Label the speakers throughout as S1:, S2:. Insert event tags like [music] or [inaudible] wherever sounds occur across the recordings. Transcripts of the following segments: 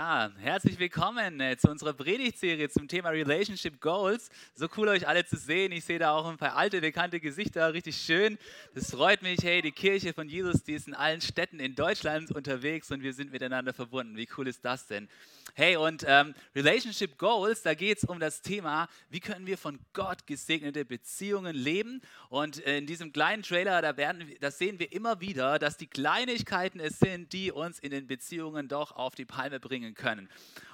S1: Ja, herzlich willkommen äh, zu unserer Predigtserie zum Thema Relationship Goals. So cool euch alle zu sehen. Ich sehe da auch ein paar alte, bekannte Gesichter, richtig schön. Das freut mich. Hey, die Kirche von Jesus, die ist in allen Städten in Deutschland unterwegs und wir sind miteinander verbunden. Wie cool ist das denn? Hey, und ähm, Relationship Goals, da geht es um das Thema, wie können wir von Gott gesegnete Beziehungen leben. Und äh, in diesem kleinen Trailer, da, werden, da sehen wir immer wieder, dass die Kleinigkeiten es sind, die uns in den Beziehungen doch auf die Palme bringen bringen können.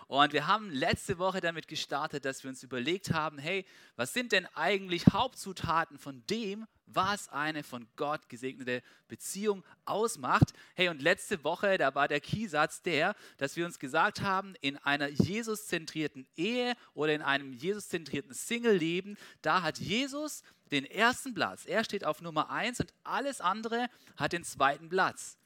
S1: Und wir haben letzte Woche damit gestartet, dass wir uns überlegt haben, hey, was sind denn eigentlich Hauptzutaten von dem, was eine von Gott gesegnete Beziehung ausmacht? Hey, und letzte Woche, da war der Keysatz der, dass wir uns gesagt haben, in einer Jesus-zentrierten Ehe oder in einem Jesus-zentrierten Single-Leben, da hat Jesus den ersten Platz. Er steht auf Nummer eins und alles andere hat den zweiten Platz.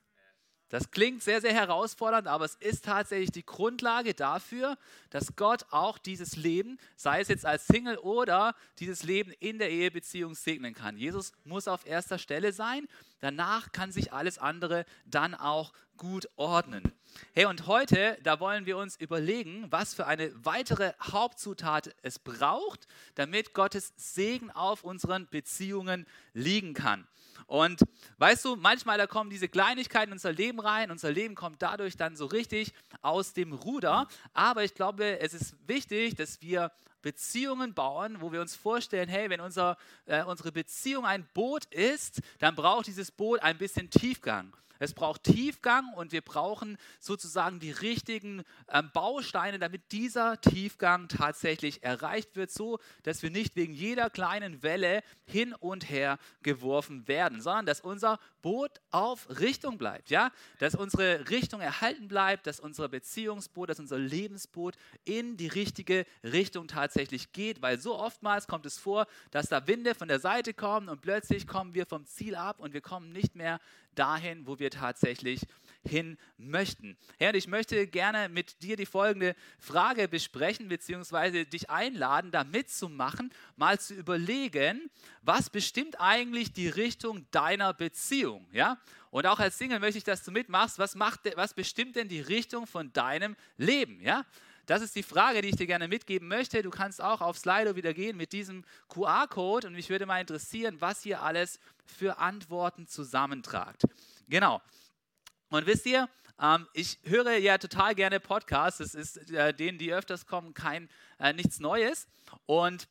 S1: Das klingt sehr, sehr herausfordernd, aber es ist tatsächlich die Grundlage dafür, dass Gott auch dieses Leben, sei es jetzt als Single oder dieses Leben in der Ehebeziehung segnen kann. Jesus muss auf erster Stelle sein, danach kann sich alles andere dann auch gut ordnen. Hey, und heute, da wollen wir uns überlegen, was für eine weitere Hauptzutat es braucht, damit Gottes Segen auf unseren Beziehungen liegen kann. Und weißt du, manchmal da kommen diese Kleinigkeiten in unser Leben rein, unser Leben kommt dadurch dann so richtig aus dem Ruder. Aber ich glaube, es ist wichtig, dass wir Beziehungen bauen, wo wir uns vorstellen, hey, wenn unser, äh, unsere Beziehung ein Boot ist, dann braucht dieses Boot ein bisschen Tiefgang. Es braucht Tiefgang und wir brauchen sozusagen die richtigen ähm, Bausteine, damit dieser Tiefgang tatsächlich erreicht wird, so dass wir nicht wegen jeder kleinen Welle hin und her geworfen werden, sondern dass unser Boot auf Richtung bleibt, ja, dass unsere Richtung erhalten bleibt, dass unser Beziehungsboot, dass unser Lebensboot in die richtige Richtung tatsächlich geht, weil so oftmals kommt es vor, dass da Winde von der Seite kommen und plötzlich kommen wir vom Ziel ab und wir kommen nicht mehr dahin, wo wir tatsächlich hin möchten. Herr, ich möchte gerne mit dir die folgende Frage besprechen, beziehungsweise dich einladen, da mitzumachen, mal zu überlegen, was bestimmt eigentlich die Richtung deiner Beziehung, ja? Und auch als Single möchte ich, dass du mitmachst, was, macht, was bestimmt denn die Richtung von deinem Leben, ja? Das ist die Frage, die ich dir gerne mitgeben möchte. Du kannst auch auf Slido wieder gehen mit diesem QR-Code und mich würde mal interessieren, was ihr alles für Antworten zusammentragt. Genau. Und wisst ihr, ähm, ich höre ja total gerne Podcasts. Das ist äh, denen, die öfters kommen, kein äh, nichts Neues. Und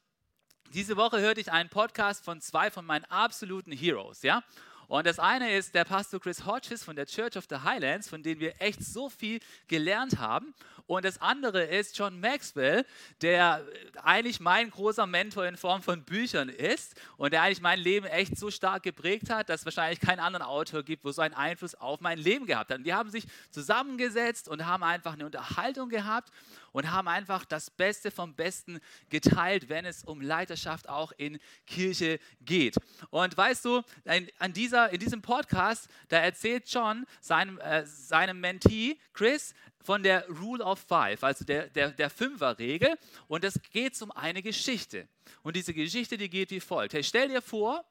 S1: diese Woche hörte ich einen Podcast von zwei von meinen absoluten Heroes, ja. Und das eine ist der Pastor Chris Hodges von der Church of the Highlands, von dem wir echt so viel gelernt haben. Und das andere ist John Maxwell, der eigentlich mein großer Mentor in Form von Büchern ist und der eigentlich mein Leben echt so stark geprägt hat, dass es wahrscheinlich keinen anderen Autor gibt, wo so einen Einfluss auf mein Leben gehabt hat. Und die haben sich zusammengesetzt und haben einfach eine Unterhaltung gehabt und haben einfach das Beste vom Besten geteilt, wenn es um Leiterschaft auch in Kirche geht. Und weißt du, an dieser, in diesem Podcast, da erzählt John seinem, äh, seinem Mentee Chris, von der Rule of Five, also der, der, der Fünfer-Regel. Und es geht um eine Geschichte. Und diese Geschichte, die geht wie folgt. Hey, stell dir vor,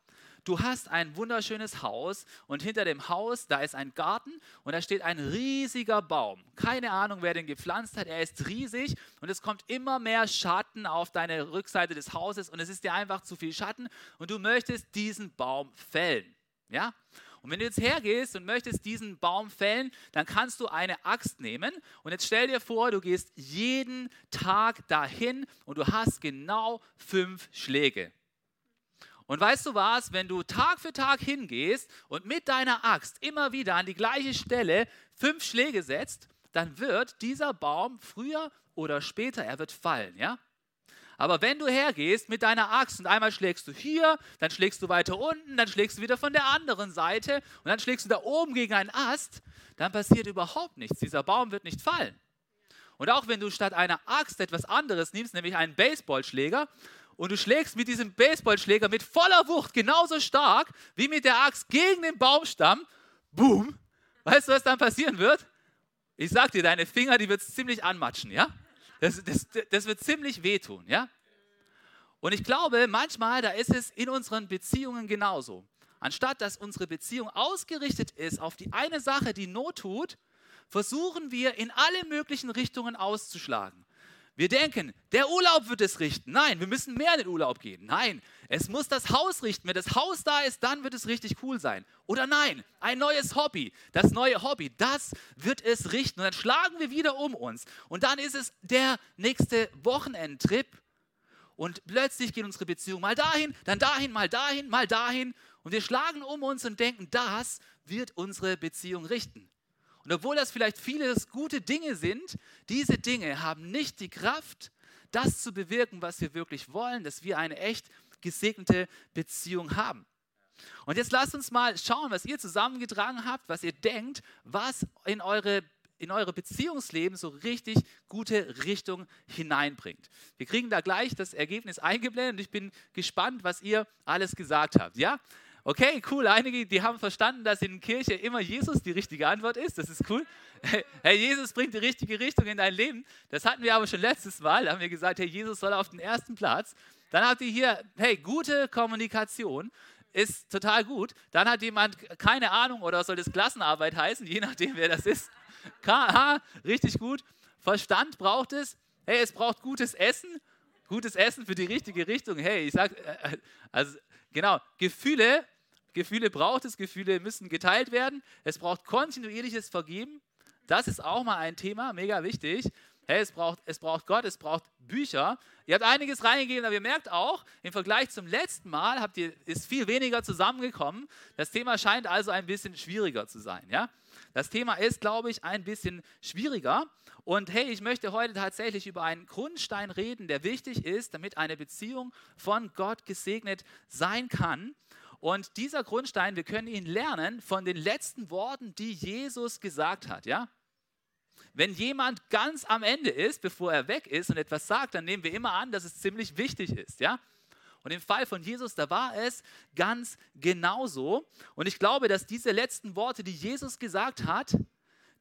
S1: du hast ein wunderschönes Haus und hinter dem Haus, da ist ein Garten und da steht ein riesiger Baum. Keine Ahnung, wer den gepflanzt hat, er ist riesig und es kommt immer mehr Schatten auf deine Rückseite des Hauses und es ist dir einfach zu viel Schatten und du möchtest diesen Baum fällen. Ja? Und wenn du jetzt hergehst und möchtest diesen Baum fällen, dann kannst du eine Axt nehmen. Und jetzt stell dir vor, du gehst jeden Tag dahin und du hast genau fünf Schläge. Und weißt du was, wenn du Tag für Tag hingehst und mit deiner Axt immer wieder an die gleiche Stelle fünf Schläge setzt, dann wird dieser Baum früher oder später, er wird fallen, ja? Aber wenn du hergehst mit deiner Axt und einmal schlägst du hier, dann schlägst du weiter unten, dann schlägst du wieder von der anderen Seite und dann schlägst du da oben gegen einen Ast, dann passiert überhaupt nichts. Dieser Baum wird nicht fallen. Und auch wenn du statt einer Axt etwas anderes nimmst, nämlich einen Baseballschläger, und du schlägst mit diesem Baseballschläger mit voller Wucht genauso stark wie mit der Axt gegen den Baumstamm, boom, weißt du, was dann passieren wird? Ich sag dir, deine Finger, die wird es ziemlich anmatschen, ja? Das, das, das wird ziemlich wehtun, ja? Und ich glaube, manchmal, da ist es in unseren Beziehungen genauso. Anstatt dass unsere Beziehung ausgerichtet ist auf die eine Sache, die Not tut, versuchen wir in alle möglichen Richtungen auszuschlagen. Wir denken, der Urlaub wird es richten. Nein, wir müssen mehr in den Urlaub gehen. Nein, es muss das Haus richten. Wenn das Haus da ist, dann wird es richtig cool sein. Oder nein, ein neues Hobby. Das neue Hobby, das wird es richten. Und dann schlagen wir wieder um uns. Und dann ist es der nächste Wochenendtrip. Und plötzlich geht unsere Beziehung mal dahin, dann dahin, mal dahin, mal dahin. Und wir schlagen um uns und denken, das wird unsere Beziehung richten. Und obwohl das vielleicht viele gute Dinge sind, diese Dinge haben nicht die Kraft, das zu bewirken, was wir wirklich wollen, dass wir eine echt gesegnete Beziehung haben. Und jetzt lasst uns mal schauen, was ihr zusammengetragen habt, was ihr denkt, was in eure in eure Beziehungsleben so richtig gute Richtung hineinbringt. Wir kriegen da gleich das Ergebnis eingeblendet und ich bin gespannt, was ihr alles gesagt habt. Ja? Okay, cool. Einige, die haben verstanden, dass in Kirche immer Jesus die richtige Antwort ist. Das ist cool. [laughs] Herr Jesus bringt die richtige Richtung in dein Leben. Das hatten wir aber schon letztes Mal. Da haben wir gesagt, Herr Jesus soll auf den ersten Platz. Dann habt ihr hier, hey, gute Kommunikation ist total gut. Dann hat jemand keine Ahnung oder soll das Klassenarbeit heißen, je nachdem, wer das ist. [laughs] KH, richtig gut. Verstand braucht es. Hey, es braucht gutes Essen. Gutes Essen für die richtige Richtung. Hey, ich sag, äh, äh, also genau, Gefühle Gefühle braucht es, Gefühle müssen geteilt werden. Es braucht kontinuierliches Vergeben. Das ist auch mal ein Thema, mega wichtig. Hey, es, braucht, es braucht Gott, es braucht Bücher. Ihr habt einiges reingegeben, aber ihr merkt auch, im Vergleich zum letzten Mal habt ihr, ist viel weniger zusammengekommen. Das Thema scheint also ein bisschen schwieriger zu sein. Ja? Das Thema ist, glaube ich, ein bisschen schwieriger. Und hey, ich möchte heute tatsächlich über einen Grundstein reden, der wichtig ist, damit eine Beziehung von Gott gesegnet sein kann. Und dieser Grundstein, wir können ihn lernen von den letzten Worten, die Jesus gesagt hat, ja? Wenn jemand ganz am Ende ist, bevor er weg ist und etwas sagt, dann nehmen wir immer an, dass es ziemlich wichtig ist, ja? Und im Fall von Jesus, da war es ganz genauso. Und ich glaube, dass diese letzten Worte, die Jesus gesagt hat,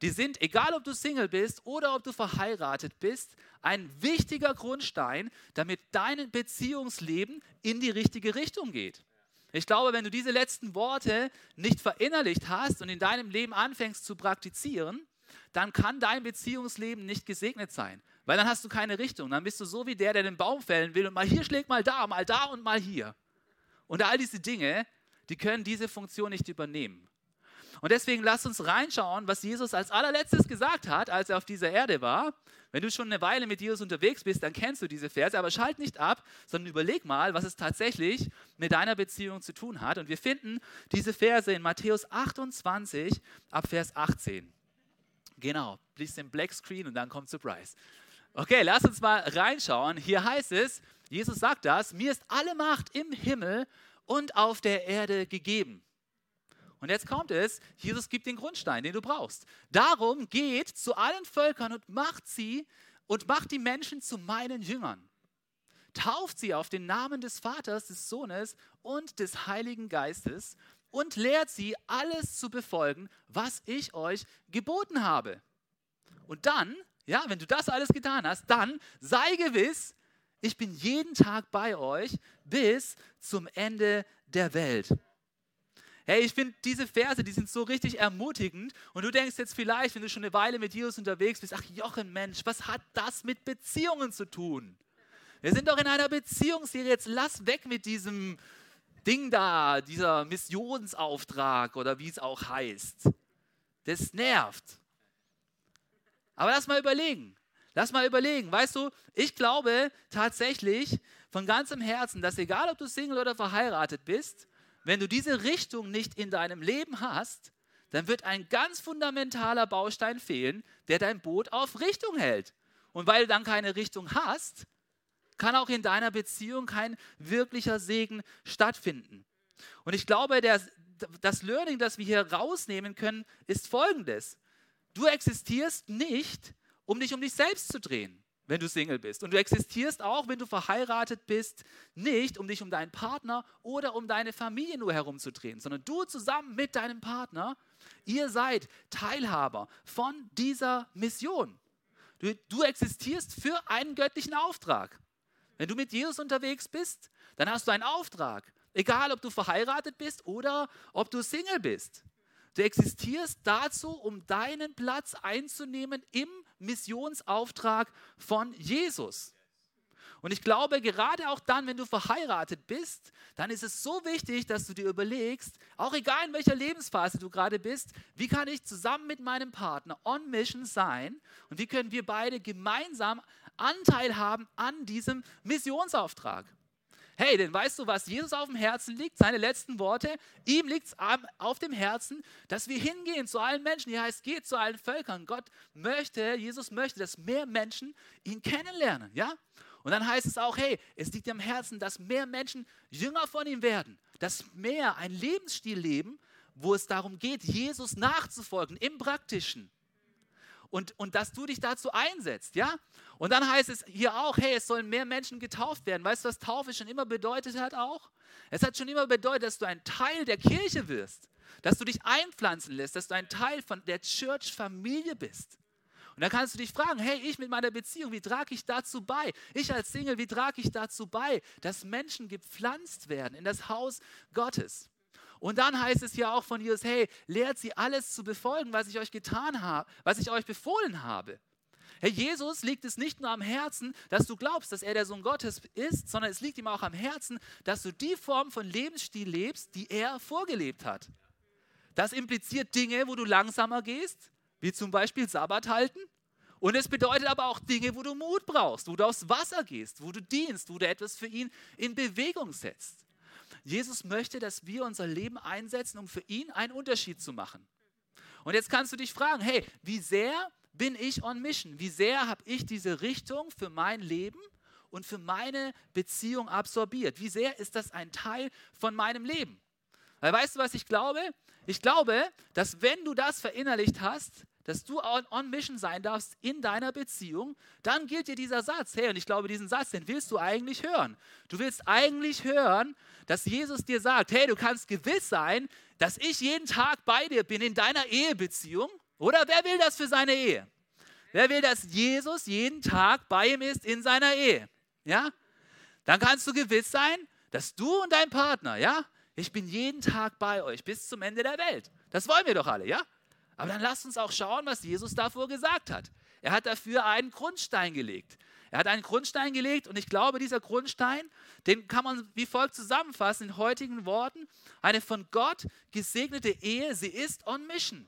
S1: die sind, egal ob du Single bist oder ob du verheiratet bist, ein wichtiger Grundstein, damit dein Beziehungsleben in die richtige Richtung geht. Ich glaube, wenn du diese letzten Worte nicht verinnerlicht hast und in deinem Leben anfängst zu praktizieren, dann kann dein Beziehungsleben nicht gesegnet sein. Weil dann hast du keine Richtung. Dann bist du so wie der, der den Baum fällen will und mal hier schlägt, mal da, mal da und mal hier. Und all diese Dinge, die können diese Funktion nicht übernehmen. Und deswegen lass uns reinschauen, was Jesus als allerletztes gesagt hat, als er auf dieser Erde war. Wenn du schon eine Weile mit Jesus unterwegs bist, dann kennst du diese Verse, aber schalt nicht ab, sondern überleg mal, was es tatsächlich mit deiner Beziehung zu tun hat. Und wir finden diese Verse in Matthäus 28 ab Vers 18. Genau, lies den Black Screen und dann kommt Surprise. Okay, lass uns mal reinschauen. Hier heißt es, Jesus sagt das, mir ist alle Macht im Himmel und auf der Erde gegeben. Und jetzt kommt es, Jesus gibt den Grundstein, den du brauchst. Darum geht zu allen Völkern und macht sie und macht die Menschen zu meinen Jüngern. Tauft sie auf den Namen des Vaters, des Sohnes und des Heiligen Geistes und lehrt sie alles zu befolgen, was ich euch geboten habe. Und dann, ja, wenn du das alles getan hast, dann sei gewiss, ich bin jeden Tag bei euch bis zum Ende der Welt. Hey, ich finde diese Verse, die sind so richtig ermutigend. Und du denkst jetzt vielleicht, wenn du schon eine Weile mit Jesus unterwegs bist, ach Jochen, Mensch, was hat das mit Beziehungen zu tun? Wir sind doch in einer Beziehungsserie, jetzt lass weg mit diesem Ding da, dieser Missionsauftrag oder wie es auch heißt. Das nervt. Aber lass mal überlegen. Lass mal überlegen. Weißt du, ich glaube tatsächlich von ganzem Herzen, dass egal ob du Single oder verheiratet bist, wenn du diese Richtung nicht in deinem Leben hast, dann wird ein ganz fundamentaler Baustein fehlen, der dein Boot auf Richtung hält. Und weil du dann keine Richtung hast, kann auch in deiner Beziehung kein wirklicher Segen stattfinden. Und ich glaube, der, das Learning, das wir hier rausnehmen können, ist folgendes. Du existierst nicht, um dich um dich selbst zu drehen. Wenn du Single bist. Und du existierst auch, wenn du verheiratet bist, nicht, um dich um deinen Partner oder um deine Familie nur herumzudrehen, sondern du zusammen mit deinem Partner, ihr seid Teilhaber von dieser Mission. Du, du existierst für einen göttlichen Auftrag. Wenn du mit Jesus unterwegs bist, dann hast du einen Auftrag. Egal, ob du verheiratet bist oder ob du Single bist. Du existierst dazu, um deinen Platz einzunehmen im Missionsauftrag von Jesus. Und ich glaube, gerade auch dann, wenn du verheiratet bist, dann ist es so wichtig, dass du dir überlegst, auch egal in welcher Lebensphase du gerade bist, wie kann ich zusammen mit meinem Partner on Mission sein und wie können wir beide gemeinsam Anteil haben an diesem Missionsauftrag. Hey, denn weißt du, was Jesus auf dem Herzen liegt? Seine letzten Worte. Ihm liegt es auf dem Herzen, dass wir hingehen zu allen Menschen. Hier heißt, geht zu allen Völkern. Gott möchte, Jesus möchte, dass mehr Menschen ihn kennenlernen. Ja? Und dann heißt es auch, hey, es liegt am Herzen, dass mehr Menschen Jünger von ihm werden. Dass mehr ein Lebensstil leben, wo es darum geht, Jesus nachzufolgen im Praktischen und, und dass du dich dazu einsetzt, ja? Und dann heißt es hier auch, hey, es sollen mehr Menschen getauft werden. Weißt du, was Taufe schon immer bedeutet hat auch? Es hat schon immer bedeutet, dass du ein Teil der Kirche wirst, dass du dich einpflanzen lässt, dass du ein Teil von der Church-Familie bist. Und dann kannst du dich fragen, hey, ich mit meiner Beziehung, wie trage ich dazu bei? Ich als Single, wie trage ich dazu bei, dass Menschen gepflanzt werden in das Haus Gottes? Und dann heißt es ja auch von Jesus, hey, lehrt sie alles zu befolgen, was ich euch getan habe, was ich euch befohlen habe. Herr Jesus liegt es nicht nur am Herzen, dass du glaubst, dass er der Sohn Gottes ist, sondern es liegt ihm auch am Herzen, dass du die Form von Lebensstil lebst, die er vorgelebt hat. Das impliziert Dinge, wo du langsamer gehst, wie zum Beispiel Sabbat halten. Und es bedeutet aber auch Dinge, wo du Mut brauchst, wo du aufs Wasser gehst, wo du dienst, wo du etwas für ihn in Bewegung setzt. Jesus möchte, dass wir unser Leben einsetzen, um für ihn einen Unterschied zu machen. Und jetzt kannst du dich fragen, hey, wie sehr bin ich on Mission? Wie sehr habe ich diese Richtung für mein Leben und für meine Beziehung absorbiert? Wie sehr ist das ein Teil von meinem Leben? Weil weißt du, was ich glaube? Ich glaube, dass wenn du das verinnerlicht hast, dass du on Mission sein darfst in deiner Beziehung, dann gilt dir dieser Satz. Hey, und ich glaube, diesen Satz, den willst du eigentlich hören. Du willst eigentlich hören, dass Jesus dir sagt, hey, du kannst gewiss sein, dass ich jeden Tag bei dir bin in deiner Ehebeziehung. Oder wer will das für seine Ehe? Wer will, dass Jesus jeden Tag bei ihm ist in seiner Ehe? Ja? Dann kannst du gewiss sein, dass du und dein Partner, ja, ich bin jeden Tag bei euch bis zum Ende der Welt. Das wollen wir doch alle, ja? Aber dann lasst uns auch schauen, was Jesus davor gesagt hat. Er hat dafür einen Grundstein gelegt. Er hat einen Grundstein gelegt und ich glaube, dieser Grundstein, den kann man wie folgt zusammenfassen in heutigen Worten. Eine von Gott gesegnete Ehe, sie ist on mission.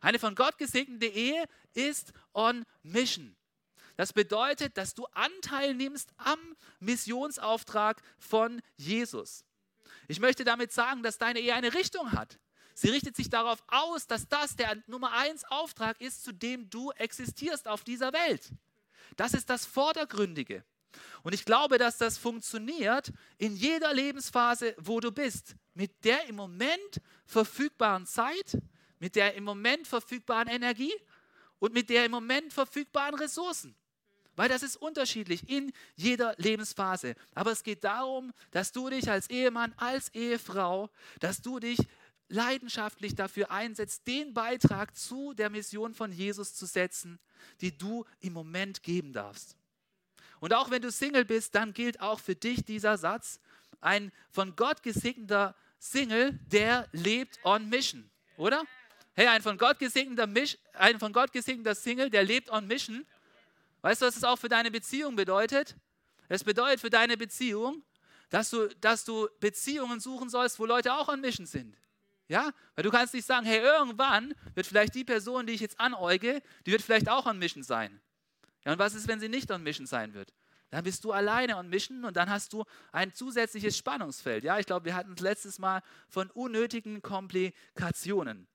S1: Eine von Gott gesegnete Ehe ist on mission. Das bedeutet, dass du Anteil nimmst am Missionsauftrag von Jesus. Ich möchte damit sagen, dass deine Ehe eine Richtung hat. Sie richtet sich darauf aus, dass das der Nummer eins Auftrag ist, zu dem du existierst auf dieser Welt. Das ist das Vordergründige. Und ich glaube, dass das funktioniert in jeder Lebensphase, wo du bist. Mit der im Moment verfügbaren Zeit, mit der im Moment verfügbaren Energie und mit der im Moment verfügbaren Ressourcen. Weil das ist unterschiedlich in jeder Lebensphase. Aber es geht darum, dass du dich als Ehemann, als Ehefrau, dass du dich leidenschaftlich dafür einsetzt, den Beitrag zu der Mission von Jesus zu setzen, die du im Moment geben darfst. Und auch wenn du Single bist, dann gilt auch für dich dieser Satz, ein von Gott gesegneter Single, der lebt on Mission, oder? Hey, ein von Gott gesegneter, ein von Gott gesegneter Single, der lebt on Mission. Weißt du, was das auch für deine Beziehung bedeutet? Es bedeutet für deine Beziehung, dass du, dass du Beziehungen suchen sollst, wo Leute auch on Mission sind. Ja, weil du kannst nicht sagen, hey, irgendwann wird vielleicht die Person, die ich jetzt anäuge, die wird vielleicht auch on Mission sein. Ja, und was ist, wenn sie nicht on Mission sein wird? Dann bist du alleine on Mission und dann hast du ein zusätzliches Spannungsfeld. Ja, ich glaube, wir hatten es letztes Mal von unnötigen Komplikationen.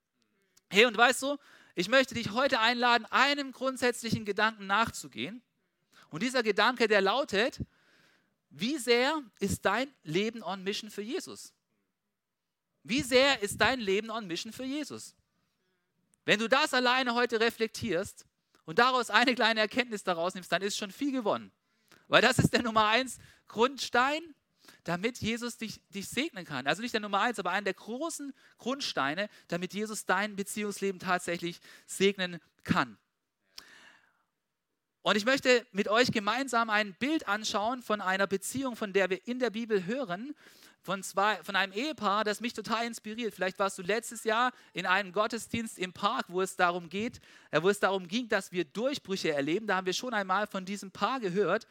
S1: Hey, und weißt du, ich möchte dich heute einladen, einem grundsätzlichen Gedanken nachzugehen. Und dieser Gedanke, der lautet, wie sehr ist dein Leben on Mission für Jesus? Wie sehr ist dein Leben on Mission für Jesus? Wenn du das alleine heute reflektierst und daraus eine kleine Erkenntnis daraus nimmst, dann ist schon viel gewonnen. Weil das ist der Nummer eins Grundstein, damit Jesus dich, dich segnen kann. Also nicht der Nummer eins, aber einer der großen Grundsteine, damit Jesus dein Beziehungsleben tatsächlich segnen kann. Und ich möchte mit euch gemeinsam ein Bild anschauen von einer Beziehung, von der wir in der Bibel hören, von, zwei, von einem Ehepaar, das mich total inspiriert. Vielleicht warst du letztes Jahr in einem Gottesdienst im Park, wo es darum geht, äh, wo es darum ging, dass wir Durchbrüche erleben. Da haben wir schon einmal von diesem Paar gehört.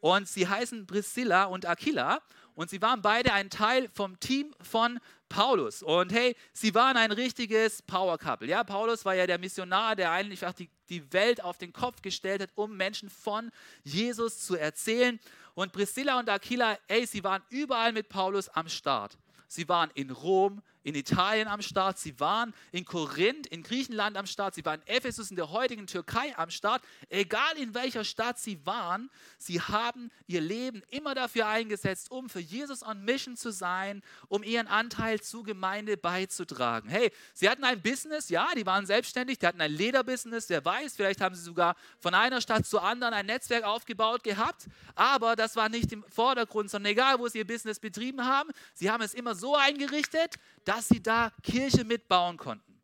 S1: Und sie heißen Priscilla und Aquila. Und sie waren beide ein Teil vom Team von Paulus. Und hey, sie waren ein richtiges Power Couple. Ja, Paulus war ja der Missionar, der eigentlich die, die Welt auf den Kopf gestellt hat, um Menschen von Jesus zu erzählen. Und Priscilla und Aquila, ey, sie waren überall mit Paulus am Start. Sie waren in Rom, in Italien am Start, sie waren in Korinth, in Griechenland am Start, sie waren in Ephesus, in der heutigen Türkei am Start. Egal in welcher Stadt sie waren, sie haben ihr Leben immer dafür eingesetzt, um für Jesus on Mission zu sein, um ihren Anteil zur Gemeinde beizutragen. Hey, sie hatten ein Business, ja, die waren selbstständig, die hatten ein Lederbusiness, wer weiß, vielleicht haben sie sogar von einer Stadt zur anderen ein Netzwerk aufgebaut gehabt, aber das war nicht im Vordergrund, sondern egal, wo sie ihr Business betrieben haben, sie haben es immer so eingerichtet, dass sie da Kirche mitbauen konnten.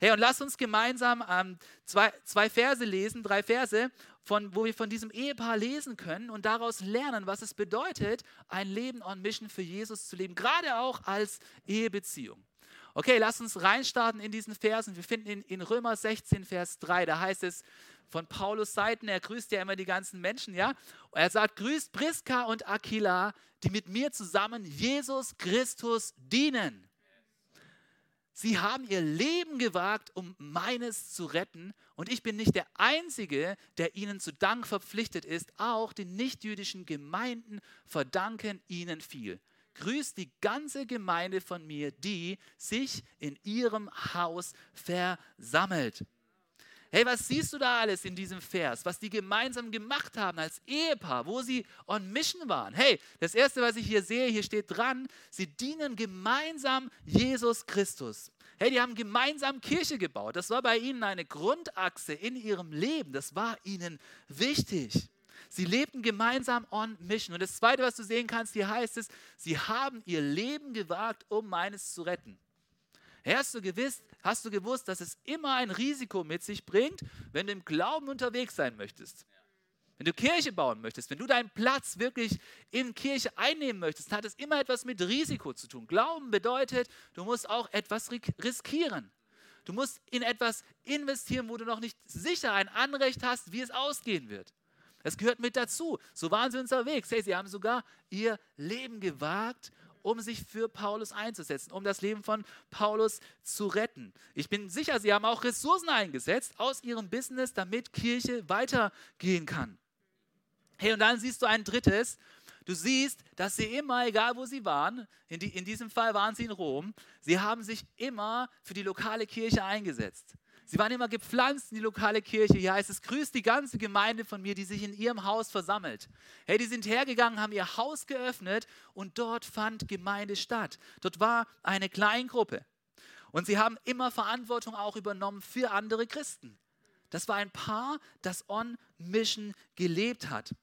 S1: Hey, und lass uns gemeinsam ähm, zwei, zwei Verse lesen, drei Verse, von, wo wir von diesem Ehepaar lesen können und daraus lernen, was es bedeutet, ein Leben on Mission für Jesus zu leben, gerade auch als Ehebeziehung. Okay, lass uns reinstarten in diesen Versen. Wir finden in, in Römer 16, Vers 3, da heißt es von Paulus Seiten, er grüßt ja immer die ganzen Menschen, ja. Und er sagt, grüßt Priska und Aquila, die mit mir zusammen Jesus Christus dienen. Sie haben ihr Leben gewagt, um meines zu retten. Und ich bin nicht der Einzige, der ihnen zu Dank verpflichtet ist. Auch die nichtjüdischen Gemeinden verdanken ihnen viel. Grüßt die ganze Gemeinde von mir, die sich in ihrem Haus versammelt. Hey, was siehst du da alles in diesem Vers, was die gemeinsam gemacht haben als Ehepaar, wo sie on Mission waren? Hey, das erste, was ich hier sehe, hier steht dran, sie dienen gemeinsam Jesus Christus. Hey, die haben gemeinsam Kirche gebaut. Das war bei ihnen eine Grundachse in ihrem Leben. Das war ihnen wichtig. Sie lebten gemeinsam on Mission. Und das Zweite, was du sehen kannst, hier heißt es, sie haben ihr Leben gewagt, um meines zu retten. Hast du, gewiss, hast du gewusst, dass es immer ein Risiko mit sich bringt, wenn du im Glauben unterwegs sein möchtest? Wenn du Kirche bauen möchtest, wenn du deinen Platz wirklich in Kirche einnehmen möchtest, hat es immer etwas mit Risiko zu tun. Glauben bedeutet, du musst auch etwas riskieren. Du musst in etwas investieren, wo du noch nicht sicher ein Anrecht hast, wie es ausgehen wird. Das gehört mit dazu. So waren sie unterwegs. Hey, sie haben sogar ihr Leben gewagt um sich für Paulus einzusetzen, um das Leben von Paulus zu retten. Ich bin sicher, sie haben auch Ressourcen eingesetzt aus ihrem Business, damit Kirche weitergehen kann. Hey, und dann siehst du ein drittes. Du siehst, dass sie immer, egal wo sie waren, in, die, in diesem Fall waren sie in Rom, sie haben sich immer für die lokale Kirche eingesetzt. Sie waren immer gepflanzt in die lokale Kirche. Hier heißt es, grüßt die ganze Gemeinde von mir, die sich in ihrem Haus versammelt. Hey, die sind hergegangen, haben ihr Haus geöffnet und dort fand Gemeinde statt. Dort war eine Kleingruppe. Und sie haben immer Verantwortung auch übernommen für andere Christen. Das war ein Paar, das on Mission gelebt hat.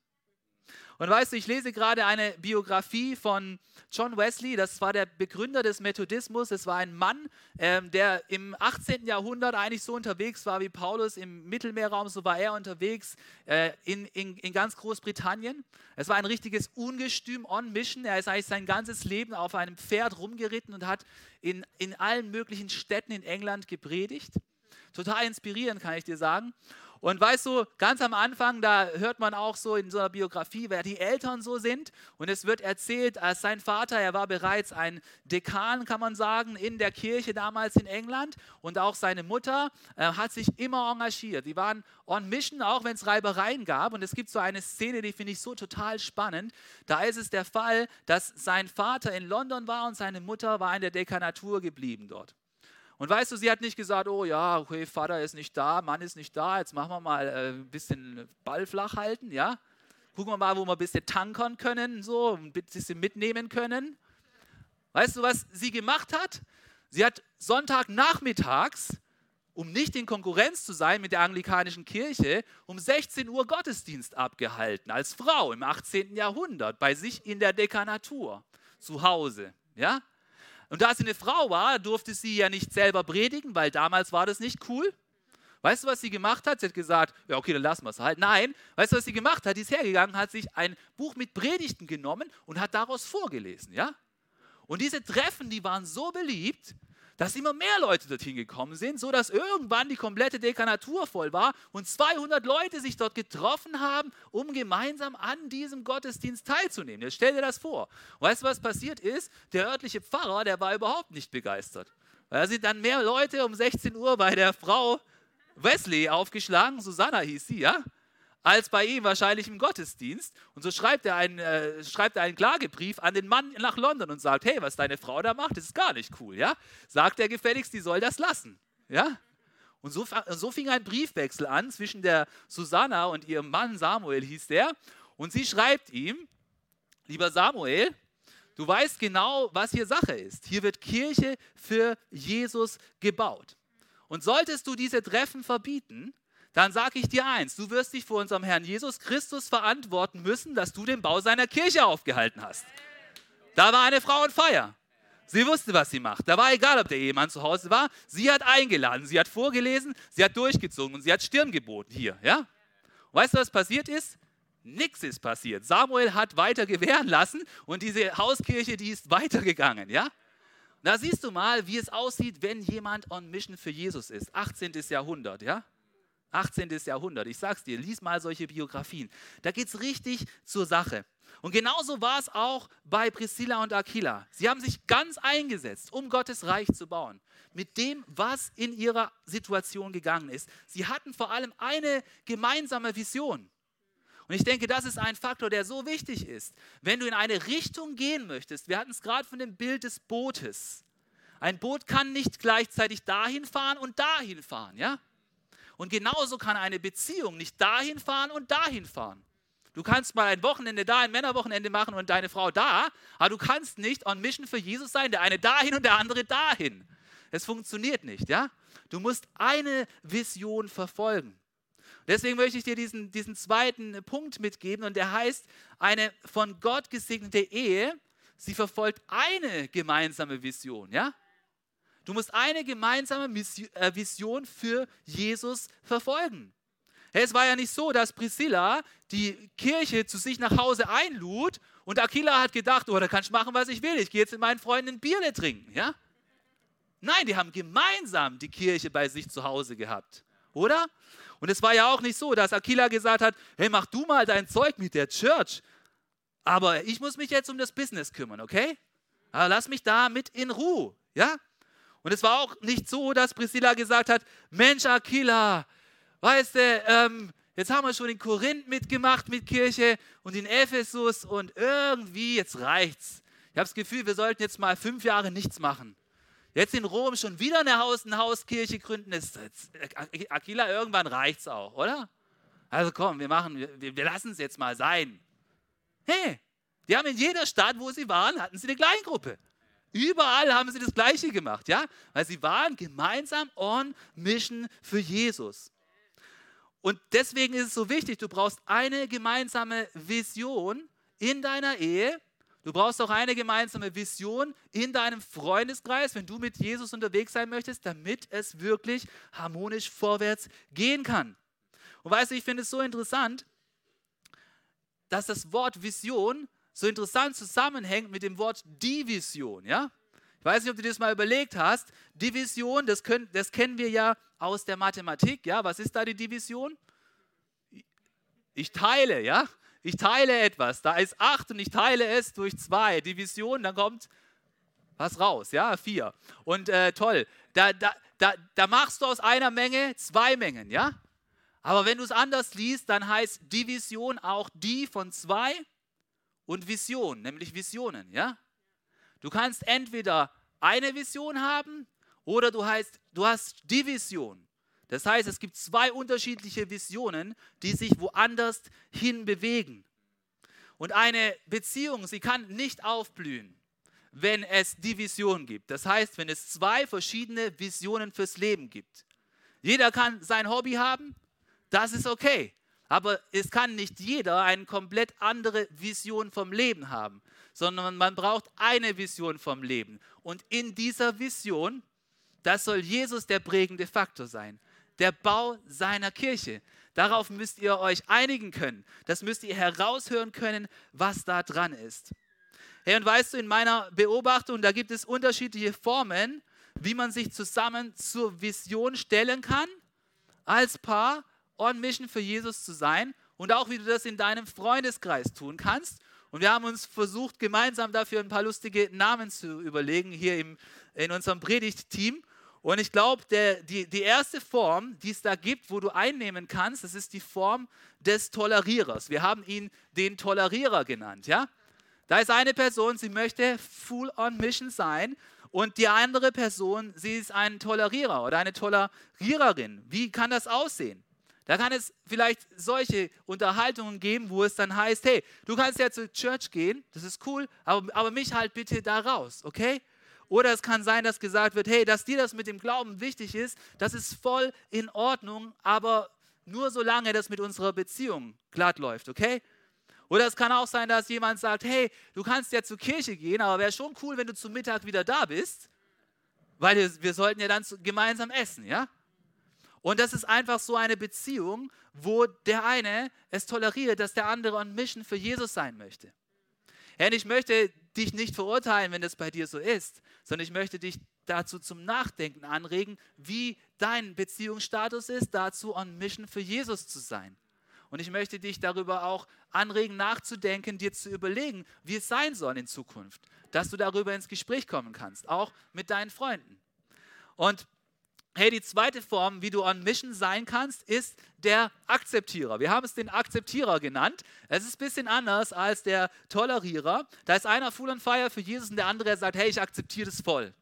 S1: Und weißt du, ich lese gerade eine Biografie von John Wesley, das war der Begründer des Methodismus. Es war ein Mann, ähm, der im 18. Jahrhundert eigentlich so unterwegs war wie Paulus im Mittelmeerraum, so war er unterwegs äh, in, in, in ganz Großbritannien. Es war ein richtiges Ungestüm on Mission. Er ist eigentlich sein ganzes Leben auf einem Pferd rumgeritten und hat in, in allen möglichen Städten in England gepredigt. Total inspirierend, kann ich dir sagen. Und weißt du, ganz am Anfang, da hört man auch so in so einer Biografie, wer die Eltern so sind. Und es wird erzählt, als sein Vater, er war bereits ein Dekan, kann man sagen, in der Kirche damals in England. Und auch seine Mutter äh, hat sich immer engagiert. Die waren on mission, auch wenn es Reibereien gab. Und es gibt so eine Szene, die finde ich so total spannend. Da ist es der Fall, dass sein Vater in London war und seine Mutter war in der Dekanatur geblieben dort. Und weißt du, sie hat nicht gesagt, oh ja, okay, Vater ist nicht da, Mann ist nicht da, jetzt machen wir mal äh, ein bisschen Ball flach halten, ja? Gucken wir mal, wo wir ein bisschen tankern können, so, ein bisschen mitnehmen können. Weißt du, was sie gemacht hat? Sie hat Sonntagnachmittags um nicht in Konkurrenz zu sein mit der anglikanischen Kirche, um 16 Uhr Gottesdienst abgehalten, als Frau im 18. Jahrhundert, bei sich in der Dekanatur, zu Hause. Ja? Und da sie eine Frau war, durfte sie ja nicht selber predigen, weil damals war das nicht cool. Weißt du, was sie gemacht hat? Sie hat gesagt, ja, okay, dann lassen wir es halt. Nein, weißt du, was sie gemacht hat? Die ist hergegangen, hat sich ein Buch mit Predigten genommen und hat daraus vorgelesen, ja? Und diese Treffen, die waren so beliebt, dass immer mehr Leute dorthin gekommen sind, so dass irgendwann die komplette Dekanatur voll war und 200 Leute sich dort getroffen haben, um gemeinsam an diesem Gottesdienst teilzunehmen. Jetzt stell dir das vor. weißt du, was passiert ist? Der örtliche Pfarrer, der war überhaupt nicht begeistert. Da sind dann mehr Leute um 16 Uhr bei der Frau Wesley aufgeschlagen, Susanna hieß sie, ja, als bei ihm wahrscheinlich im Gottesdienst. Und so schreibt er, einen, äh, schreibt er einen Klagebrief an den Mann nach London und sagt, hey, was deine Frau da macht, das ist gar nicht cool, ja. Sagt er gefälligst, die soll das lassen, ja. Und so, so fing ein Briefwechsel an zwischen der Susanna und ihrem Mann Samuel, hieß der. Und sie schreibt ihm, lieber Samuel, du weißt genau, was hier Sache ist. Hier wird Kirche für Jesus gebaut. Und solltest du diese Treffen verbieten, dann sage ich dir eins, du wirst dich vor unserem Herrn Jesus Christus verantworten müssen, dass du den Bau seiner Kirche aufgehalten hast. Da war eine Frau und Feier. Sie wusste, was sie macht. Da war egal, ob der Ehemann zu Hause war. Sie hat eingeladen, sie hat vorgelesen, sie hat durchgezogen und sie hat Stirn geboten hier. Ja? Weißt du, was passiert ist? Nichts ist passiert. Samuel hat weiter gewähren lassen und diese Hauskirche, die ist weitergegangen. Ja? Da siehst du mal, wie es aussieht, wenn jemand on Mission für Jesus ist. 18. Jahrhundert, ja? 18. Jahrhundert. Ich sag's dir, lies mal solche Biografien. Da geht's richtig zur Sache. Und genauso war es auch bei Priscilla und Aquila. Sie haben sich ganz eingesetzt, um Gottes Reich zu bauen. Mit dem, was in ihrer Situation gegangen ist. Sie hatten vor allem eine gemeinsame Vision. Und ich denke, das ist ein Faktor, der so wichtig ist. Wenn du in eine Richtung gehen möchtest, wir hatten es gerade von dem Bild des Bootes. Ein Boot kann nicht gleichzeitig dahin fahren und dahin fahren, ja? Und genauso kann eine Beziehung nicht dahin fahren und dahin fahren. Du kannst mal ein Wochenende da, ein Männerwochenende machen und deine Frau da, aber du kannst nicht on Mission für Jesus sein, der eine dahin und der andere dahin. Es funktioniert nicht, ja? Du musst eine Vision verfolgen. Deswegen möchte ich dir diesen, diesen zweiten Punkt mitgeben und der heißt, eine von Gott gesegnete Ehe, sie verfolgt eine gemeinsame Vision, ja? Du musst eine gemeinsame äh, Vision für Jesus verfolgen. Es war ja nicht so, dass Priscilla die Kirche zu sich nach Hause einlud und Aquila hat gedacht, oh, da kann ich machen, was ich will. Ich gehe jetzt mit meinen Freunden ein Bierle trinken, ja? Nein, die haben gemeinsam die Kirche bei sich zu Hause gehabt, oder? Und es war ja auch nicht so, dass Aquila gesagt hat, hey, mach du mal dein Zeug mit der Church, aber ich muss mich jetzt um das Business kümmern, okay? Aber lass mich da mit in Ruhe, ja? Und es war auch nicht so, dass Priscilla gesagt hat, Mensch, Aquila, weißt du, ähm, jetzt haben wir schon in Korinth mitgemacht mit Kirche und in Ephesus und irgendwie, jetzt reicht's. Ich habe das Gefühl, wir sollten jetzt mal fünf Jahre nichts machen. Jetzt in Rom schon wieder eine, Haus, eine Hauskirche gründen, ist, Aquila, irgendwann reicht es auch, oder? Also komm, wir machen, wir, wir lassen es jetzt mal sein. Hey, die haben in jeder Stadt, wo sie waren, hatten sie eine Kleingruppe. Überall haben sie das Gleiche gemacht, ja? Weil sie waren gemeinsam on Mission für Jesus. Und deswegen ist es so wichtig, du brauchst eine gemeinsame Vision in deiner Ehe, Du brauchst auch eine gemeinsame Vision in deinem Freundeskreis, wenn du mit Jesus unterwegs sein möchtest, damit es wirklich harmonisch vorwärts gehen kann. Und weißt du, ich finde es so interessant, dass das Wort Vision so interessant zusammenhängt mit dem Wort Division, ja? Ich weiß nicht, ob du dir das mal überlegt hast. Division, das, können, das kennen wir ja aus der Mathematik, ja? Was ist da die Division? Ich teile, ja? ich teile etwas, da ist 8 und ich teile es durch 2, Division, dann kommt was raus, ja, 4. Und äh, toll, da, da, da, da machst du aus einer Menge zwei Mengen, ja. Aber wenn du es anders liest, dann heißt Division auch die von zwei und Vision, nämlich Visionen, ja. Du kannst entweder eine Vision haben oder du, heißt, du hast Division. Das heißt, es gibt zwei unterschiedliche Visionen, die sich woanders hin bewegen. Und eine Beziehung, sie kann nicht aufblühen, wenn es Division gibt. Das heißt, wenn es zwei verschiedene Visionen fürs Leben gibt. Jeder kann sein Hobby haben, das ist okay. Aber es kann nicht jeder eine komplett andere Vision vom Leben haben, sondern man braucht eine Vision vom Leben. Und in dieser Vision, das soll Jesus der prägende Faktor sein. Der Bau seiner Kirche. Darauf müsst ihr euch einigen können. Das müsst ihr heraushören können, was da dran ist. Hey, und weißt du, in meiner Beobachtung, da gibt es unterschiedliche Formen, wie man sich zusammen zur Vision stellen kann, als Paar on Mission für Jesus zu sein und auch wie du das in deinem Freundeskreis tun kannst. Und wir haben uns versucht, gemeinsam dafür ein paar lustige Namen zu überlegen hier im, in unserem Predigtteam. Und ich glaube, die, die erste Form, die es da gibt, wo du einnehmen kannst, das ist die Form des Tolerierers. Wir haben ihn den Tolerierer genannt. Ja? Da ist eine Person, sie möchte full on mission sein und die andere Person, sie ist ein Tolerierer oder eine Toleriererin. Wie kann das aussehen? Da kann es vielleicht solche Unterhaltungen geben, wo es dann heißt, hey, du kannst ja zur Church gehen, das ist cool, aber, aber mich halt bitte da raus, okay? Oder es kann sein, dass gesagt wird, hey, dass dir das mit dem Glauben wichtig ist, das ist voll in Ordnung, aber nur solange das mit unserer Beziehung glatt läuft, okay? Oder es kann auch sein, dass jemand sagt, hey, du kannst ja zur Kirche gehen, aber wäre schon cool, wenn du zum Mittag wieder da bist, weil wir, wir sollten ja dann gemeinsam essen, ja? Und das ist einfach so eine Beziehung, wo der eine es toleriert, dass der andere on Mission für Jesus sein möchte. Herr, ich möchte dich nicht verurteilen, wenn das bei dir so ist, sondern ich möchte dich dazu zum Nachdenken anregen, wie dein Beziehungsstatus ist, dazu on Mission für Jesus zu sein. Und ich möchte dich darüber auch anregen, nachzudenken, dir zu überlegen, wie es sein soll in Zukunft, dass du darüber ins Gespräch kommen kannst, auch mit deinen Freunden. Und Hey, die zweite Form, wie du on Mission sein kannst, ist der Akzeptierer. Wir haben es den Akzeptierer genannt. Es ist ein bisschen anders als der Tolerierer. Da ist einer full on fire für Jesus und der andere sagt, hey, ich akzeptiere das voll.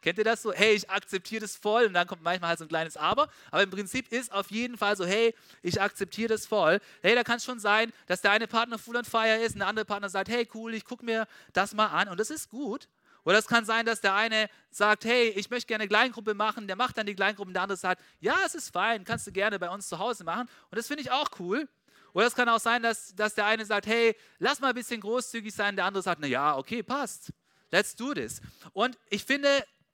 S1: Kennt ihr das so? Hey, ich akzeptiere das voll und dann kommt manchmal halt so ein kleines Aber. Aber im Prinzip ist auf jeden Fall so, hey, ich akzeptiere das voll. Hey, da kann es schon sein, dass der eine Partner full on fire ist und der andere Partner sagt, hey, cool, ich gucke mir das mal an und das ist gut. Oder es kann sein, dass der eine sagt, hey, ich möchte gerne eine Kleingruppe machen, der macht dann die Kleingruppe und der andere sagt, ja, es ist fein, kannst du gerne bei uns zu Hause machen. Und das finde ich auch cool. Oder es kann auch sein, dass, dass der eine sagt, hey, lass mal ein bisschen großzügig sein, der andere sagt, na ja, okay, passt. Let's do this. Und ich finde,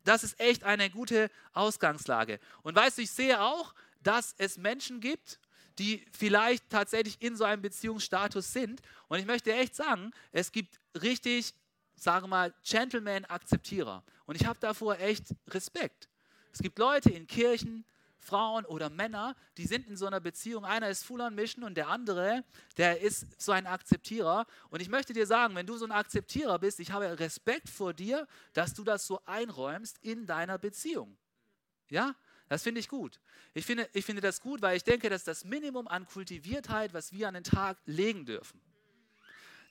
S1: das ist echt eine gute Ausgangslage. Und weißt du, ich sehe auch, dass es Menschen gibt, die vielleicht tatsächlich in so einem Beziehungsstatus sind. Und ich möchte echt sagen, es gibt richtig sage mal, Gentleman-Akzeptierer. Und ich habe davor echt Respekt. Es gibt Leute in Kirchen, Frauen oder Männer, die sind in so einer Beziehung. Einer ist full on mission und der andere, der ist so ein Akzeptierer. Und ich möchte dir sagen, wenn du so ein Akzeptierer bist, ich habe Respekt vor dir, dass du das so einräumst in deiner Beziehung. Ja, das finde ich gut. Ich finde, ich finde das gut, weil ich denke, dass das Minimum an Kultiviertheit, was wir an den Tag legen dürfen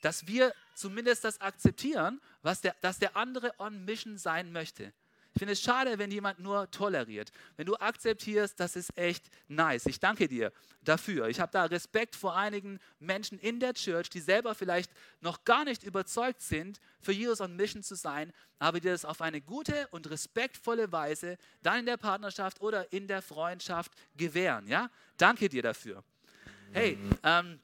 S1: dass wir zumindest das akzeptieren, was der, dass der andere on Mission sein möchte. Ich finde es schade, wenn jemand nur toleriert. Wenn du akzeptierst, das ist echt nice. Ich danke dir dafür. Ich habe da Respekt vor einigen Menschen in der Church, die selber vielleicht noch gar nicht überzeugt sind, für Jesus on Mission zu sein, aber die das auf eine gute und respektvolle Weise dann in der Partnerschaft oder in der Freundschaft gewähren. Ja? Danke dir dafür. Hey, ähm,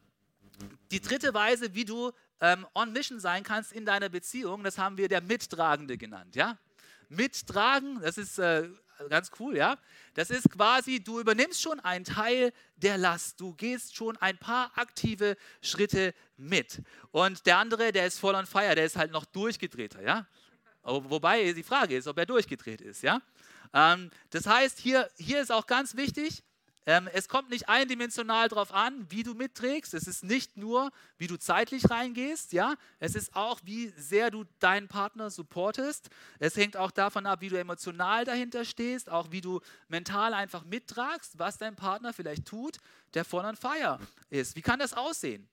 S1: die dritte Weise, wie du ähm, on Mission sein kannst in deiner Beziehung, das haben wir der Mittragende genannt. Ja? Mittragen, das ist äh, ganz cool, ja. Das ist quasi, du übernimmst schon einen Teil der Last. Du gehst schon ein paar aktive Schritte mit. Und der andere, der ist voll on fire, der ist halt noch durchgedrehter, ja. Wobei die Frage ist, ob er durchgedreht ist, ja. Ähm, das heißt, hier, hier ist auch ganz wichtig, es kommt nicht eindimensional darauf an, wie du mitträgst. Es ist nicht nur, wie du zeitlich reingehst, ja. Es ist auch, wie sehr du deinen Partner supportest. Es hängt auch davon ab, wie du emotional dahinter stehst, auch wie du mental einfach mittragst, was dein Partner vielleicht tut, der voll on fire ist. Wie kann das aussehen?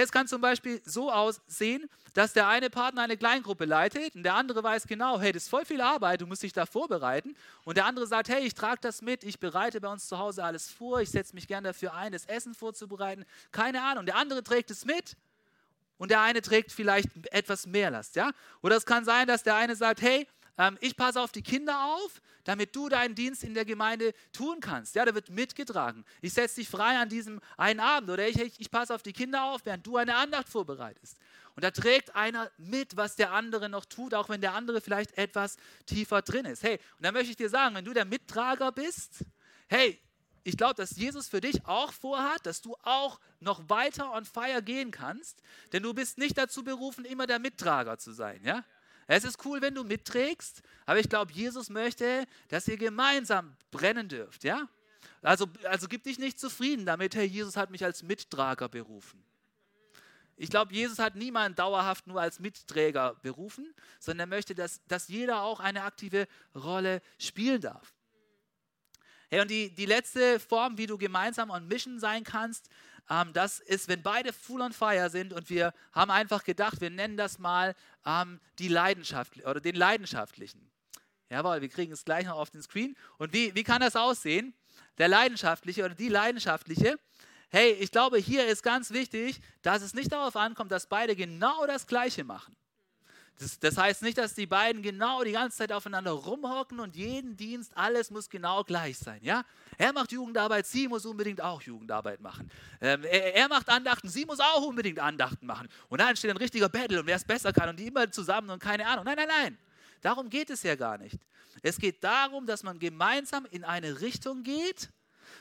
S1: Es kann zum Beispiel so aussehen, dass der eine Partner eine Kleingruppe leitet und der andere weiß genau, hey, das ist voll viel Arbeit, du musst dich da vorbereiten. Und der andere sagt, hey, ich trage das mit, ich bereite bei uns zu Hause alles vor, ich setze mich gern dafür ein, das Essen vorzubereiten. Keine Ahnung. Der andere trägt es mit und der eine trägt vielleicht etwas mehr Last, ja? Oder es kann sein, dass der eine sagt, hey, ähm, ich passe auf die Kinder auf, damit du deinen Dienst in der Gemeinde tun kannst. Ja, da wird mitgetragen. Ich setze dich frei an diesem einen Abend oder ich, ich, ich passe auf die Kinder auf, während du eine Andacht vorbereitest. Und da trägt einer mit, was der andere noch tut, auch wenn der andere vielleicht etwas tiefer drin ist. Hey, und da möchte ich dir sagen, wenn du der Mittrager bist, hey, ich glaube, dass Jesus für dich auch vorhat, dass du auch noch weiter on fire gehen kannst, denn du bist nicht dazu berufen, immer der Mittrager zu sein, ja? Es ist cool, wenn du mitträgst, aber ich glaube, Jesus möchte, dass ihr gemeinsam brennen dürft, ja? Also, also gib dich nicht zufrieden damit, Herr Jesus hat mich als Mittrager berufen. Ich glaube, Jesus hat niemanden dauerhaft nur als Mitträger berufen, sondern er möchte, dass, dass jeder auch eine aktive Rolle spielen darf. Hey, und die, die letzte Form, wie du gemeinsam on Mission sein kannst, ähm, das ist, wenn beide full on fire sind und wir haben einfach gedacht, wir nennen das mal ähm, die Leidenschaft oder den Leidenschaftlichen. Jawohl, wir kriegen es gleich noch auf den Screen. Und wie, wie kann das aussehen? Der Leidenschaftliche oder die Leidenschaftliche. Hey, ich glaube, hier ist ganz wichtig, dass es nicht darauf ankommt, dass beide genau das Gleiche machen. Das, das, heißt nicht, dass die beiden genau die ganze Zeit aufeinander rumhocken und jeden Dienst, alles muss genau gleich sein. Ja? Er macht Jugendarbeit, sie muss unbedingt auch Jugendarbeit machen. Ähm, er, er, macht Andachten, sie muss auch unbedingt Andachten machen. Und dann entsteht ein richtiger Battle und wer es besser kann und die immer zusammen und keine Ahnung. Nein, nein, nein. Darum geht es ja gar nicht. Es geht darum, dass man gemeinsam in eine Richtung geht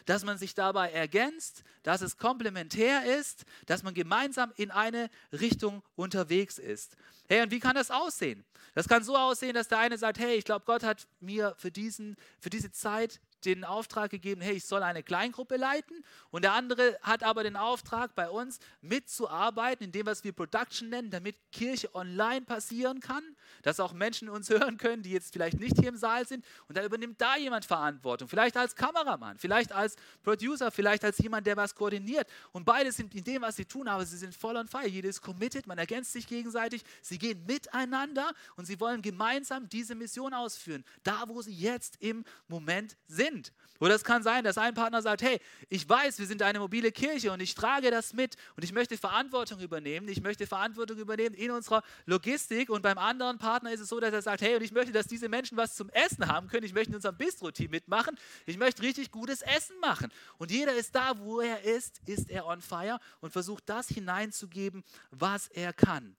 S1: dass man sich dabei ergänzt, dass es komplementär ist, dass man gemeinsam in eine Richtung unterwegs ist. Hey, und wie kann das aussehen? Das kann so aussehen, dass der eine sagt, hey, ich glaube, Gott hat mir für, diesen, für diese Zeit den Auftrag gegeben, hey, ich soll eine Kleingruppe leiten. Und der andere hat aber den Auftrag, bei uns mitzuarbeiten, in dem, was wir Production nennen, damit Kirche online passieren kann, dass auch Menschen uns hören können, die jetzt vielleicht nicht hier im Saal sind. Und da übernimmt da jemand Verantwortung, vielleicht als Kameramann, vielleicht als Producer, vielleicht als jemand, der was koordiniert. Und beide sind in dem, was sie tun, aber sie sind voll on fire. Jeder ist committed, man ergänzt sich gegenseitig, sie gehen miteinander und sie wollen gemeinsam diese Mission ausführen, da wo sie jetzt im Moment sind. Oder es kann sein, dass ein Partner sagt, hey, ich weiß, wir sind eine mobile Kirche und ich trage das mit und ich möchte Verantwortung übernehmen. Ich möchte Verantwortung übernehmen in unserer Logistik und beim anderen Partner ist es so, dass er sagt, hey, und ich möchte, dass diese Menschen was zum Essen haben können. Ich möchte in unserem Bistro-Team mitmachen. Ich möchte richtig gutes Essen machen. Und jeder ist da, wo er ist, ist er on fire und versucht das hineinzugeben, was er kann.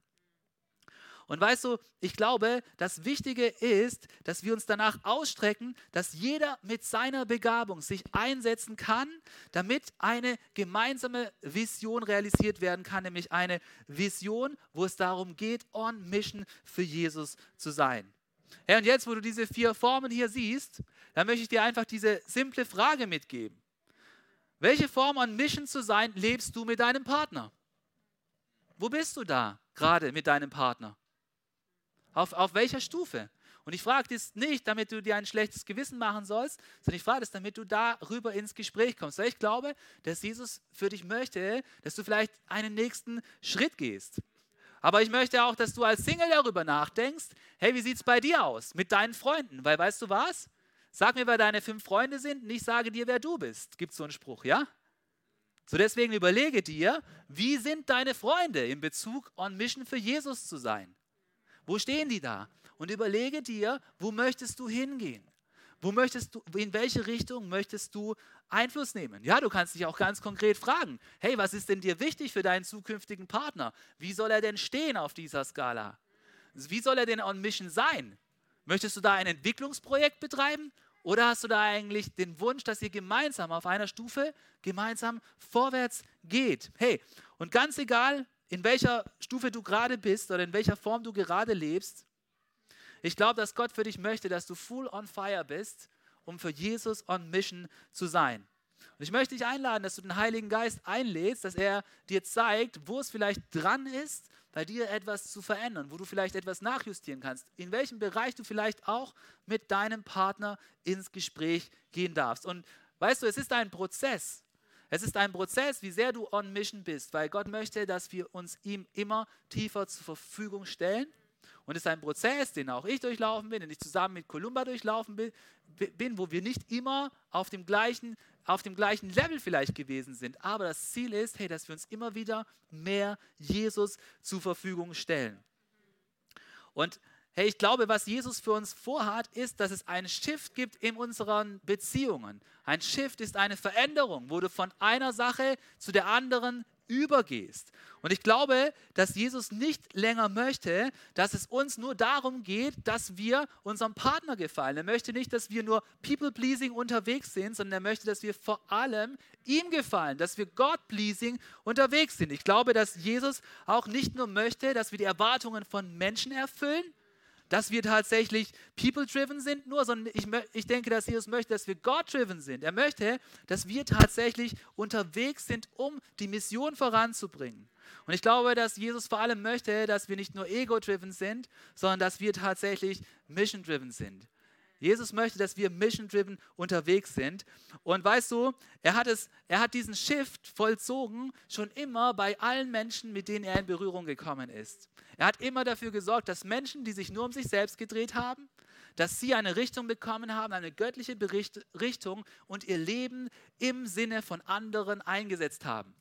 S1: Und weißt du, ich glaube, das Wichtige ist, dass wir uns danach ausstrecken, dass jeder mit seiner Begabung sich einsetzen kann, damit eine gemeinsame Vision realisiert werden kann, nämlich eine Vision, wo es darum geht, on Mission für Jesus zu sein. Ja, und jetzt, wo du diese vier Formen hier siehst, dann möchte ich dir einfach diese simple Frage mitgeben. Welche Form on Mission zu sein lebst du mit deinem Partner? Wo bist du da gerade mit deinem Partner? Auf, auf welcher Stufe? Und ich frage das nicht, damit du dir ein schlechtes Gewissen machen sollst, sondern ich frage das, damit du darüber ins Gespräch kommst. Weil ich glaube, dass Jesus für dich möchte, dass du vielleicht einen nächsten Schritt gehst. Aber ich möchte auch, dass du als Single darüber nachdenkst, hey, wie sieht es bei dir aus mit deinen Freunden? Weil weißt du was? Sag mir, wer deine fünf Freunde sind und ich sage dir, wer du bist. Gibt es so einen Spruch, ja? So deswegen überlege dir, wie sind deine Freunde in Bezug on Mission für Jesus zu sein? Wo stehen die da? Und überlege dir, wo möchtest du hingehen? Wo möchtest du, in welche Richtung möchtest du Einfluss nehmen? Ja, du kannst dich auch ganz konkret fragen, hey, was ist denn dir wichtig für deinen zukünftigen Partner? Wie soll er denn stehen auf dieser Skala? Wie soll er denn on Mission sein? Möchtest du da ein Entwicklungsprojekt betreiben oder hast du da eigentlich den Wunsch, dass ihr gemeinsam auf einer Stufe gemeinsam vorwärts geht? Hey, und ganz egal, in welcher Stufe du gerade bist oder in welcher Form du gerade lebst. Ich glaube, dass Gott für dich möchte, dass du full on fire bist, um für Jesus on Mission zu sein. Und ich möchte dich einladen, dass du den Heiligen Geist einlädst, dass er dir zeigt, wo es vielleicht dran ist, bei dir etwas zu verändern, wo du vielleicht etwas nachjustieren kannst, in welchem Bereich du vielleicht auch mit deinem Partner ins Gespräch gehen darfst. Und weißt du, es ist ein Prozess. Es ist ein Prozess, wie sehr du on Mission bist, weil Gott möchte, dass wir uns ihm immer tiefer zur Verfügung stellen. Und es ist ein Prozess, den auch ich durchlaufen bin, den ich zusammen mit Columba durchlaufen bin, wo wir nicht immer auf dem gleichen, auf dem gleichen Level vielleicht gewesen sind. Aber das Ziel ist, hey, dass wir uns immer wieder mehr Jesus zur Verfügung stellen. Und Hey, ich glaube, was Jesus für uns vorhat, ist, dass es einen Shift gibt in unseren Beziehungen. Ein Shift ist eine Veränderung, wo du von einer Sache zu der anderen übergehst. Und ich glaube, dass Jesus nicht länger möchte, dass es uns nur darum geht, dass wir unserem Partner gefallen. Er möchte nicht, dass wir nur People-Pleasing unterwegs sind, sondern er möchte, dass wir vor allem ihm gefallen, dass wir God-Pleasing unterwegs sind. Ich glaube, dass Jesus auch nicht nur möchte, dass wir die Erwartungen von Menschen erfüllen, dass wir tatsächlich people-driven sind, nur, sondern ich, ich denke, dass Jesus möchte, dass wir God-driven sind. Er möchte, dass wir tatsächlich unterwegs sind, um die Mission voranzubringen. Und ich glaube, dass Jesus vor allem möchte, dass wir nicht nur ego-driven sind, sondern dass wir tatsächlich mission-driven sind. Jesus möchte, dass wir mission-driven unterwegs sind. Und weißt du, er hat, es, er hat diesen Shift vollzogen schon immer bei allen Menschen, mit denen er in Berührung gekommen ist. Er hat immer dafür gesorgt, dass Menschen, die sich nur um sich selbst gedreht haben, dass sie eine Richtung bekommen haben, eine göttliche Bericht Richtung und ihr Leben im Sinne von anderen eingesetzt haben.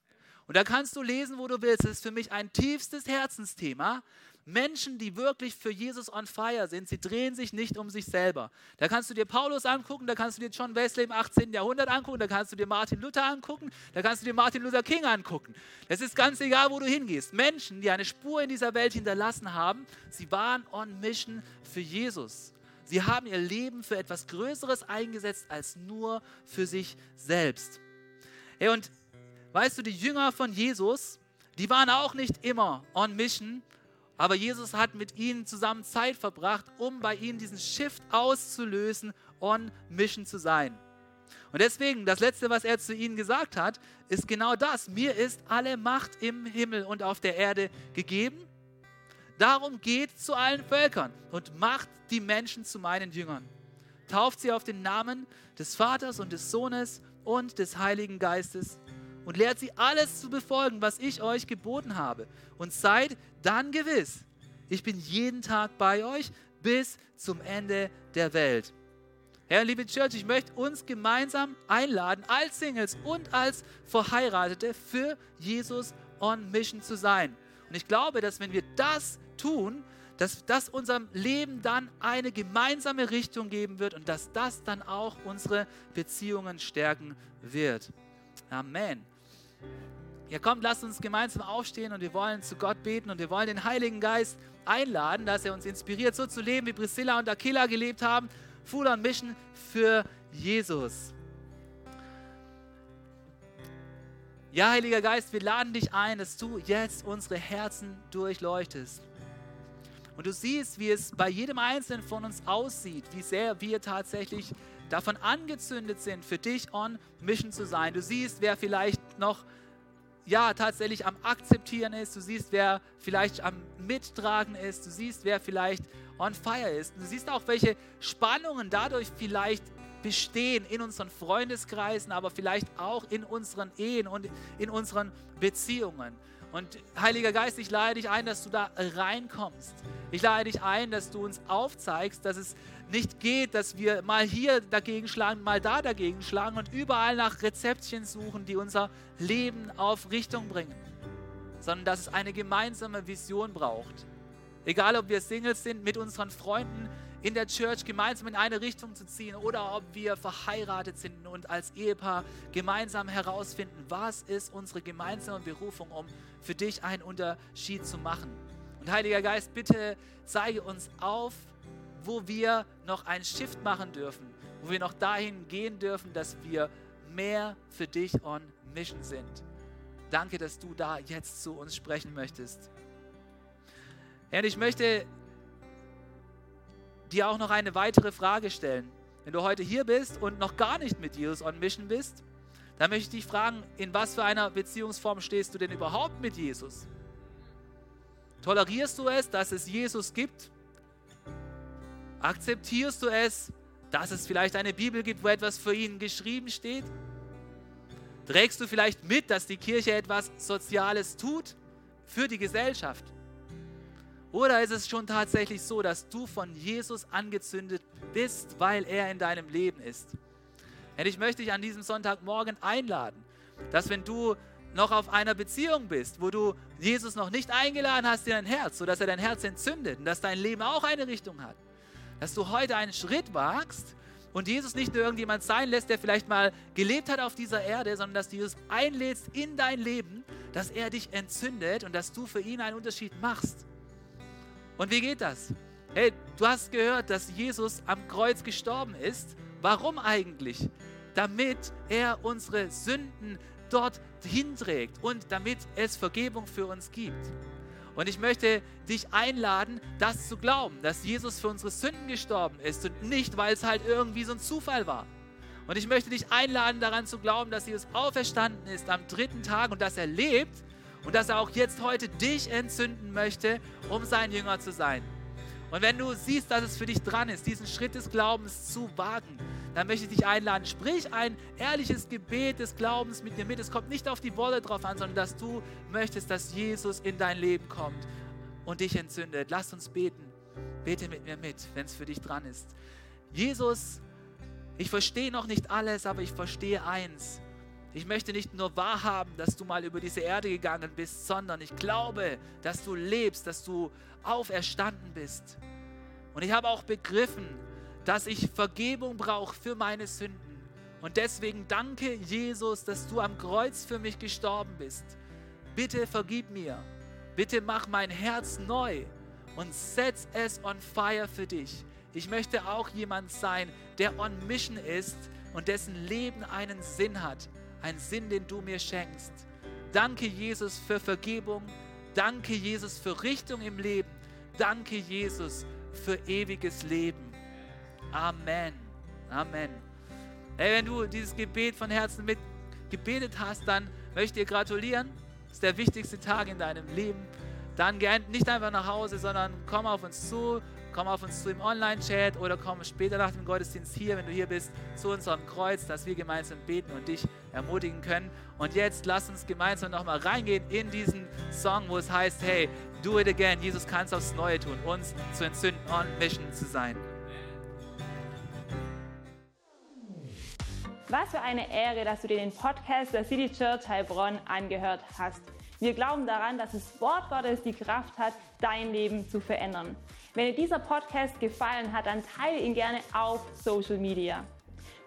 S1: Und da kannst du lesen, wo du willst. Das ist für mich ein tiefstes Herzensthema, Menschen, die wirklich für Jesus on fire sind, sie drehen sich nicht um sich selber. Da kannst du dir Paulus angucken, da kannst du dir John Wesley im 18. Jahrhundert angucken, da kannst du dir Martin Luther angucken, da kannst du dir Martin Luther King angucken. Es ist ganz egal, wo du hingehst. Menschen, die eine Spur in dieser Welt hinterlassen haben, sie waren on mission für Jesus. Sie haben ihr Leben für etwas Größeres eingesetzt als nur für sich selbst. Hey, und weißt du, die Jünger von Jesus, die waren auch nicht immer on mission, aber Jesus hat mit ihnen zusammen Zeit verbracht, um bei ihnen diesen Shift auszulösen, on Mission zu sein. Und deswegen, das Letzte, was er zu ihnen gesagt hat, ist genau das. Mir ist alle Macht im Himmel und auf der Erde gegeben. Darum geht zu allen Völkern und macht die Menschen zu meinen Jüngern. Tauft sie auf den Namen des Vaters und des Sohnes und des Heiligen Geistes und lehrt sie alles zu befolgen, was ich euch geboten habe. Und seid dann gewiss, ich bin jeden Tag bei euch bis zum Ende der Welt. Herr, liebe Church, ich möchte uns gemeinsam einladen, als Singles und als Verheiratete für Jesus on Mission zu sein. Und ich glaube, dass wenn wir das tun, dass das unserem Leben dann eine gemeinsame Richtung geben wird und dass das dann auch unsere Beziehungen stärken wird. Amen. Ja, kommt, lasst uns gemeinsam aufstehen und wir wollen zu Gott beten und wir wollen den Heiligen Geist einladen, dass er uns inspiriert, so zu leben, wie Priscilla und Aquila gelebt haben. Full on Mission für Jesus. Ja, Heiliger Geist, wir laden dich ein, dass du jetzt unsere Herzen durchleuchtest. Und du siehst, wie es bei jedem Einzelnen von uns aussieht, wie sehr wir tatsächlich davon angezündet sind, für dich on Mission zu sein. Du siehst, wer vielleicht noch ja, tatsächlich am Akzeptieren ist, du siehst, wer vielleicht am Mittragen ist, du siehst, wer vielleicht on fire ist. du siehst auch, welche Spannungen dadurch vielleicht bestehen in unseren Freundeskreisen, aber vielleicht auch in unseren Ehen und in unseren Beziehungen. Und Heiliger Geist, ich lade dich ein, dass du da reinkommst. Ich lade dich ein, dass du uns aufzeigst, dass es nicht geht, dass wir mal hier dagegen schlagen, mal da dagegen schlagen und überall nach Rezeptchen suchen, die unser Leben auf Richtung bringen, sondern dass es eine gemeinsame Vision braucht. Egal, ob wir Singles sind, mit unseren Freunden in der Church gemeinsam in eine Richtung zu ziehen oder ob wir verheiratet sind und als Ehepaar gemeinsam herausfinden, was ist unsere gemeinsame Berufung, um für dich einen Unterschied zu machen. Und Heiliger Geist, bitte zeige uns auf, wo wir noch einen Shift machen dürfen, wo wir noch dahin gehen dürfen, dass wir mehr für dich on Mission sind. Danke, dass du da jetzt zu uns sprechen möchtest. Herr, ich möchte dir auch noch eine weitere Frage stellen. Wenn du heute hier bist und noch gar nicht mit Jesus on Mission bist, dann möchte ich dich fragen, in was für einer Beziehungsform stehst du denn überhaupt mit Jesus? Tolerierst du es, dass es Jesus gibt? Akzeptierst du es, dass es vielleicht eine Bibel gibt, wo etwas für ihn geschrieben steht? Trägst du vielleicht mit, dass die Kirche etwas Soziales tut für die Gesellschaft? Oder ist es schon tatsächlich so, dass du von Jesus angezündet bist, weil er in deinem Leben ist? Und ich möchte dich an diesem Sonntagmorgen einladen, dass wenn du noch auf einer Beziehung bist, wo du Jesus noch nicht eingeladen hast in dein Herz, sodass er dein Herz entzündet und dass dein Leben auch eine Richtung hat. Dass du heute einen Schritt wagst und Jesus nicht nur irgendjemand sein lässt, der vielleicht mal gelebt hat auf dieser Erde, sondern dass du Jesus einlädst in dein Leben, dass er dich entzündet und dass du für ihn einen Unterschied machst. Und wie geht das? Hey, du hast gehört, dass Jesus am Kreuz gestorben ist. Warum eigentlich? Damit er unsere Sünden dort hinträgt und damit es Vergebung für uns gibt. Und ich möchte dich einladen, das zu glauben, dass Jesus für unsere Sünden gestorben ist und nicht, weil es halt irgendwie so ein Zufall war. Und ich möchte dich einladen, daran zu glauben, dass Jesus auferstanden ist am dritten Tag und dass er lebt und dass er auch jetzt heute dich entzünden möchte, um sein Jünger zu sein. Und wenn du siehst, dass es für dich dran ist, diesen Schritt des Glaubens zu wagen, dann möchte ich dich einladen, sprich ein ehrliches Gebet des Glaubens mit mir mit. Es kommt nicht auf die Wolle drauf an, sondern dass du möchtest, dass Jesus in dein Leben kommt und dich entzündet. Lass uns beten. Bete mit mir mit, wenn es für dich dran ist. Jesus, ich verstehe noch nicht alles, aber ich verstehe eins. Ich möchte nicht nur wahrhaben, dass du mal über diese Erde gegangen bist, sondern ich glaube, dass du lebst, dass du auferstanden bist. Und ich habe auch begriffen, dass ich Vergebung brauche für meine Sünden. Und deswegen danke Jesus, dass du am Kreuz für mich gestorben bist. Bitte vergib mir. Bitte mach mein Herz neu und setz es on fire für dich. Ich möchte auch jemand sein, der on mission ist und dessen Leben einen Sinn hat ein Sinn, den du mir schenkst. Danke, Jesus, für Vergebung. Danke, Jesus, für Richtung im Leben. Danke, Jesus, für ewiges Leben. Amen. Amen. Hey, wenn du dieses Gebet von Herzen mit gebetet hast, dann möchte ich dir gratulieren. Das ist der wichtigste Tag in deinem Leben. Dann geh nicht einfach nach Hause, sondern komm auf uns zu, komm auf uns zu im Online-Chat oder komm später nach dem Gottesdienst hier, wenn du hier bist, zu unserem Kreuz, dass wir gemeinsam beten und dich ermutigen können. Und jetzt lass uns gemeinsam nochmal reingehen in diesen Song, wo es heißt, hey, do it again. Jesus kann es aufs Neue tun, uns zu entzünden, on mission zu sein.
S2: Was für eine Ehre, dass du dir den Podcast der City Church Heilbronn angehört hast. Wir glauben daran, dass das Wort Gottes die Kraft hat, dein Leben zu verändern. Wenn dir dieser Podcast gefallen hat, dann teile ihn gerne auf Social Media.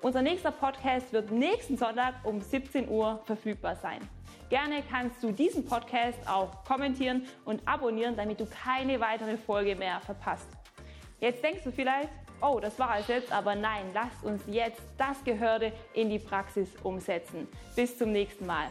S2: Unser nächster Podcast wird nächsten Sonntag um 17 Uhr verfügbar sein. Gerne kannst du diesen Podcast auch kommentieren und abonnieren, damit du keine weitere Folge mehr verpasst. Jetzt denkst du vielleicht, oh, das war es jetzt, aber nein, lasst uns jetzt das Gehörte in die Praxis umsetzen. Bis zum nächsten Mal.